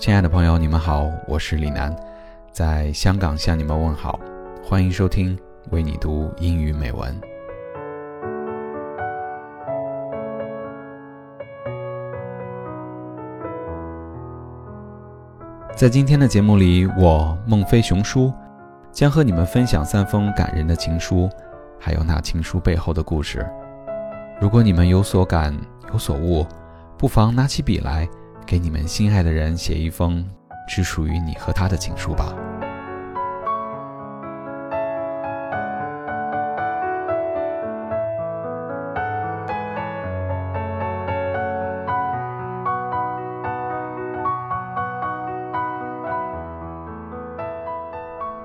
亲爱的朋友，你们好，我是李楠，在香港向你们问好，欢迎收听为你读英语美文。在今天的节目里，我孟非雄叔将和你们分享三封感人的情书，还有那情书背后的故事。如果你们有所感、有所悟，不妨拿起笔来。给你们心爱的人写一封只属于你和他的情书吧。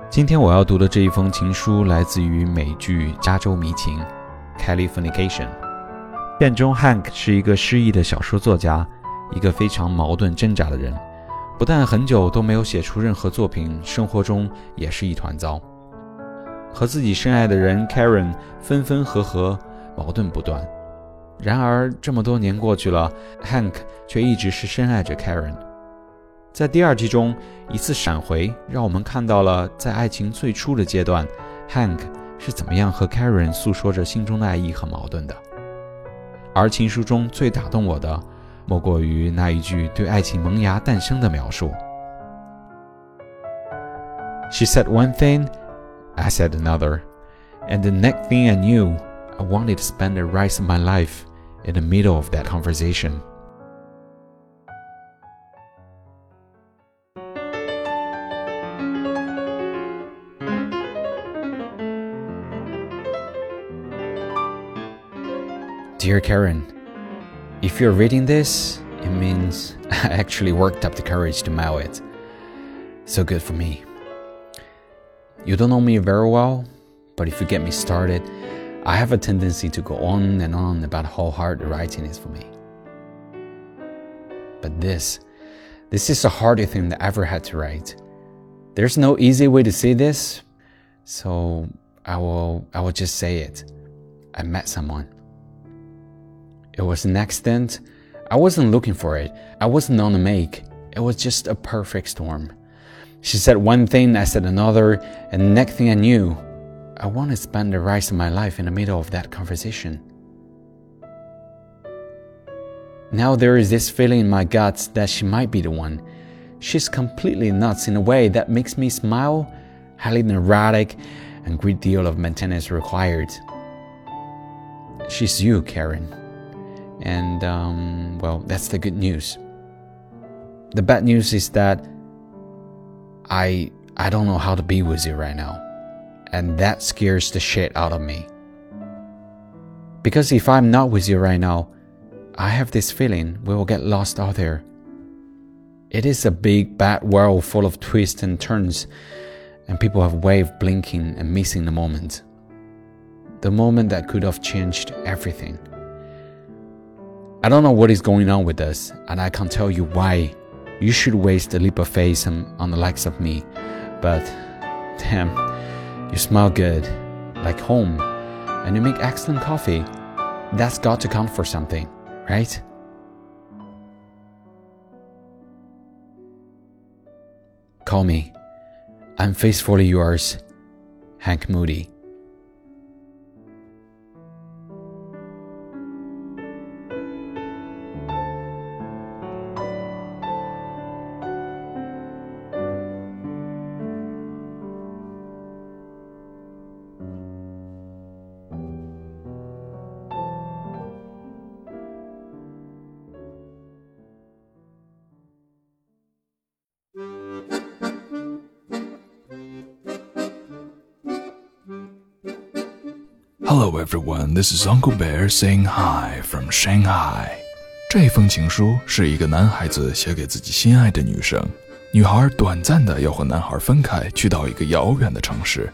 今天我要读的这一封情书来自于美剧《加州迷情》（Californication）。片中 Hank 是一个失意的小说作家。一个非常矛盾挣扎的人，不但很久都没有写出任何作品，生活中也是一团糟。和自己深爱的人 Karen 分分合合，矛盾不断。然而这么多年过去了，Hank 却一直是深爱着 Karen。在第二季中，一次闪回让我们看到了在爱情最初的阶段，Hank 是怎么样和 Karen 诉说着心中的爱意和矛盾的。而情书中最打动我的。莫过于那一句对爱情萌芽诞生的描述。She said one thing, I said another, and the next thing I knew, I wanted to spend the rest of my life in the middle of that conversation. Dear Karen, if you're reading this, it means I actually worked up the courage to mail it. So good for me. You don't know me very well, but if you get me started, I have a tendency to go on and on about how hard the writing is for me. But this, this is the hardest thing that I ever had to write. There's no easy way to say this, so I will, I will just say it. I met someone. It was an accident. I wasn't looking for it. I wasn't on a make. It was just a perfect storm. She said one thing, I said another, and next thing I knew, I want to spend the rest of my life in the middle of that conversation. Now there is this feeling in my guts that she might be the one. She's completely nuts in a way that makes me smile, highly neurotic, and great deal of maintenance required. She's you, Karen. And, um, well, that's the good news. The bad news is that I, I don't know how to be with you right now. And that scares the shit out of me. Because if I'm not with you right now, I have this feeling we will get lost out there. It is a big, bad world full of twists and turns, and people have way of blinking and missing the moment. The moment that could have changed everything. I don't know what is going on with us, and I can't tell you why you should waste a leap of faith on, on the likes of me. But damn, you smell good, like home, and you make excellent coffee. That's got to count for something, right? Call me. I'm faithfully yours, Hank Moody. Hello everyone, this is Uncle Bear saying hi from Shanghai. 这封情书是一个男孩子写给自己心爱的女生。女孩短暂的要和男孩分开，去到一个遥远的城市。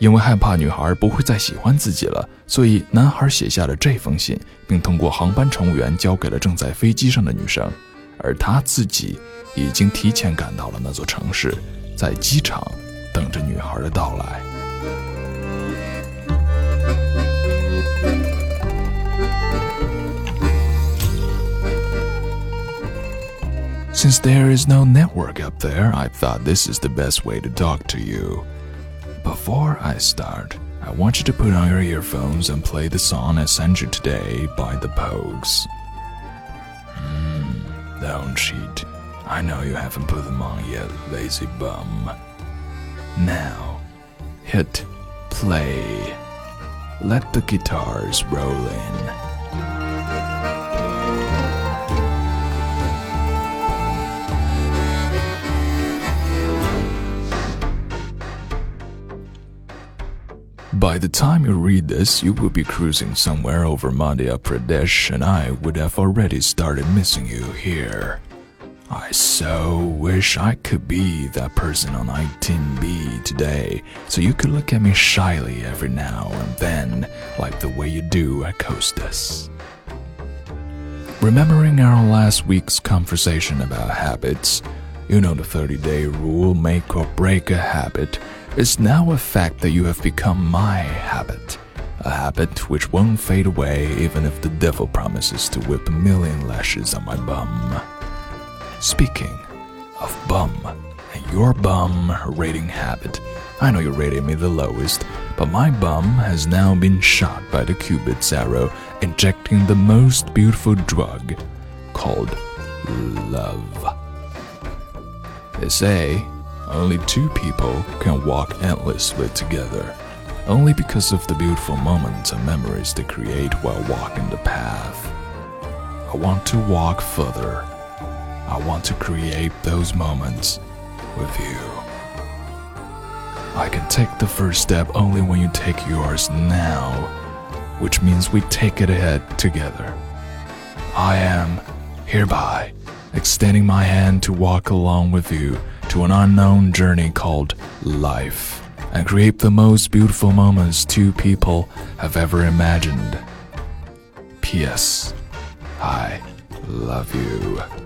因为害怕女孩不会再喜欢自己了，所以男孩写下了这封信，并通过航班乘务员交给了正在飞机上的女生。而他自己已经提前赶到了那座城市，在机场等着女孩的到来。Since there is no network up there, I thought this is the best way to talk to you. Before I start, I want you to put on your earphones and play the song I sent you today by the Pogues. Hmm, don't cheat. I know you haven't put them on yet, lazy bum. Now, hit play. Let the guitars roll in. By the time you read this, you will be cruising somewhere over Madhya Pradesh, and I would have already started missing you here. I so wish I could be that person on 19B today, so you could look at me shyly every now and then, like the way you do at Costas. Remembering our last week's conversation about habits, you know the 30 day rule make or break a habit is now a fact that you have become my habit. A habit which won't fade away even if the devil promises to whip a million lashes on my bum. Speaking of bum and your bum rating habit, I know you rated me the lowest, but my bum has now been shot by the Cupid's arrow, injecting the most beautiful drug called love. They say only two people can walk endlessly together, only because of the beautiful moments and memories they create while walking the path. I want to walk further I want to create those moments with you. I can take the first step only when you take yours now, which means we take it ahead together. I am hereby extending my hand to walk along with you to an unknown journey called life and create the most beautiful moments two people have ever imagined. P.S. I love you.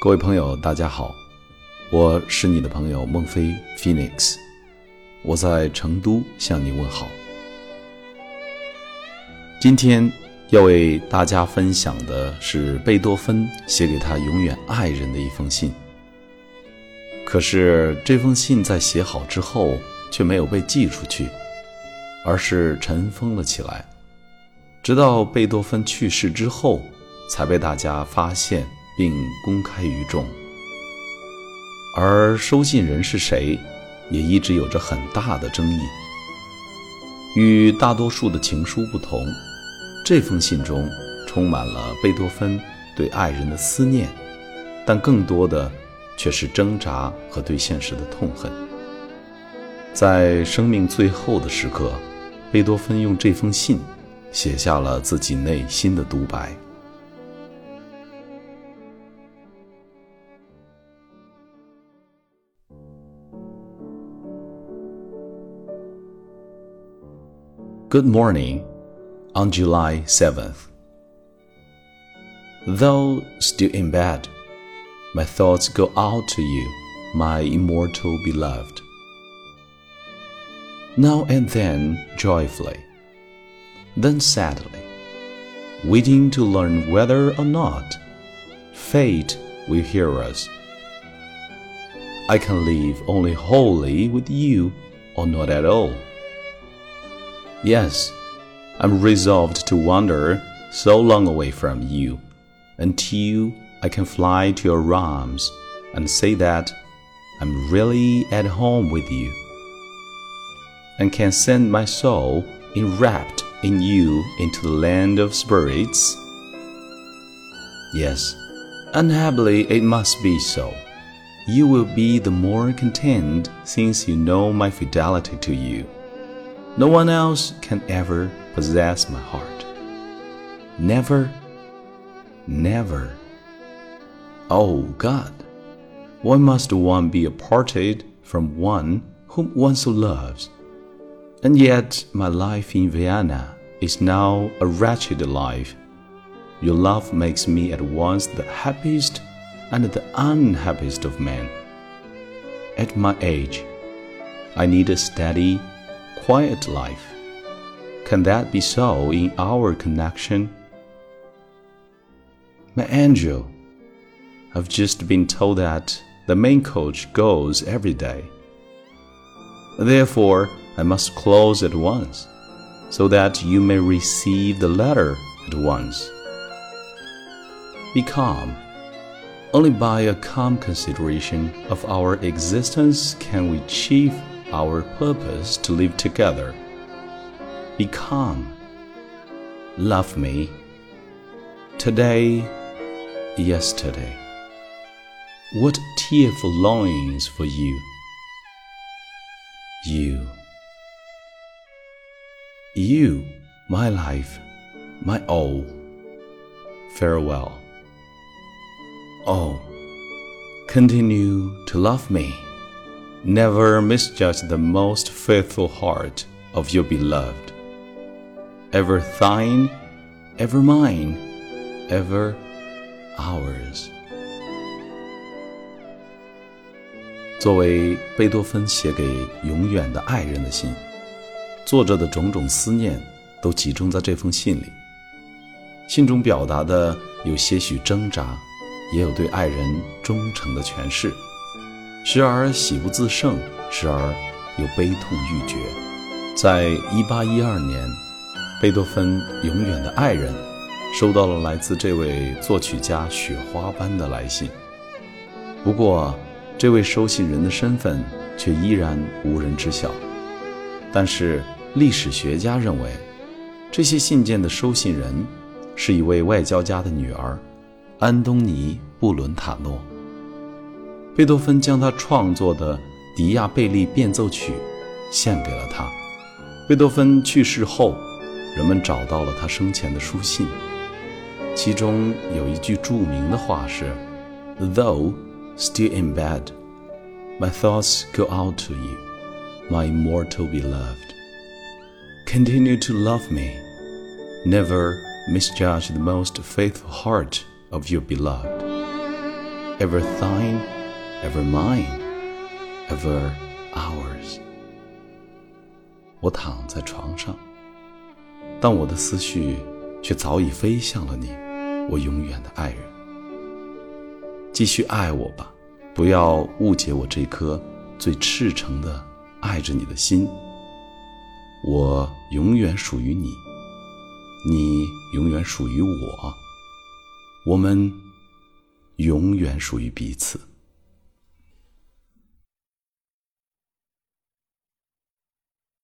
各位朋友，大家好，我是你的朋友孟非 Phoenix，我在成都向你问好。今天要为大家分享的是贝多芬写给他永远爱人的一封信。可是这封信在写好之后却没有被寄出去，而是尘封了起来，直到贝多芬去世之后才被大家发现。并公开于众，而收信人是谁，也一直有着很大的争议。与大多数的情书不同，这封信中充满了贝多芬对爱人的思念，但更多的却是挣扎和对现实的痛恨。在生命最后的时刻，贝多芬用这封信写下了自己内心的独白。Good morning on July 7th. Though still in bed, my thoughts go out to you, my immortal beloved. Now and then joyfully, then sadly, waiting to learn whether or not fate will hear us. I can live only wholly with you or not at all. Yes, I'm resolved to wander so long away from you until I can fly to your arms and say that I'm really at home with you and can send my soul enwrapped in you into the land of spirits. Yes, unhappily it must be so. you will be the more content since you know my fidelity to you. No one else can ever possess my heart. Never, never. Oh God, why must one be aparted from one whom one so loves? And yet my life in Vienna is now a wretched life. Your love makes me at once the happiest and the unhappiest of men. At my age, I need a steady, quiet life. Can that be so in our connection? My angel, I've just been told that the main coach goes every day. Therefore, I must close at once, so that you may receive the letter at once. Be calm. Only by a calm consideration of our existence can we achieve our purpose to live together. Be calm. Love me. Today, yesterday. What tearful longings for you. You. You, my life, my all. Farewell. Oh, continue to love me. Never misjudge the most faithful heart of your beloved. Ever thine, ever mine, ever ours. 作为贝多芬写给永远的爱人的信，作者的种种思念都集中在这封信里。信中表达的有些许挣扎，也有对爱人忠诚的诠释，时而喜不自胜，时而又悲痛欲绝。在一八一二年，贝多芬永远的爱人收到了来自这位作曲家雪花般的来信。不过，这位收信人的身份却依然无人知晓。但是历史学家认为，这些信件的收信人是一位外交家的女儿，安东尼·布伦塔诺。贝多芬将他创作的《迪亚贝利变奏曲》献给了他。贝多芬去世后，人们找到了他生前的书信，其中有一句着名的话是：“Though。” Still in bed, my thoughts go out to you, my immortal beloved. Continue to love me. Never misjudge the most faithful heart of your beloved. Ever thine, Ever mine, ever ours. 我躺在床上，但我的思绪却早已飞向了你，我永远的爱人。继续爱我吧，不要误解我这颗最赤诚的爱着你的心。我永远属于你，你永远属于我，我们永远属于彼此。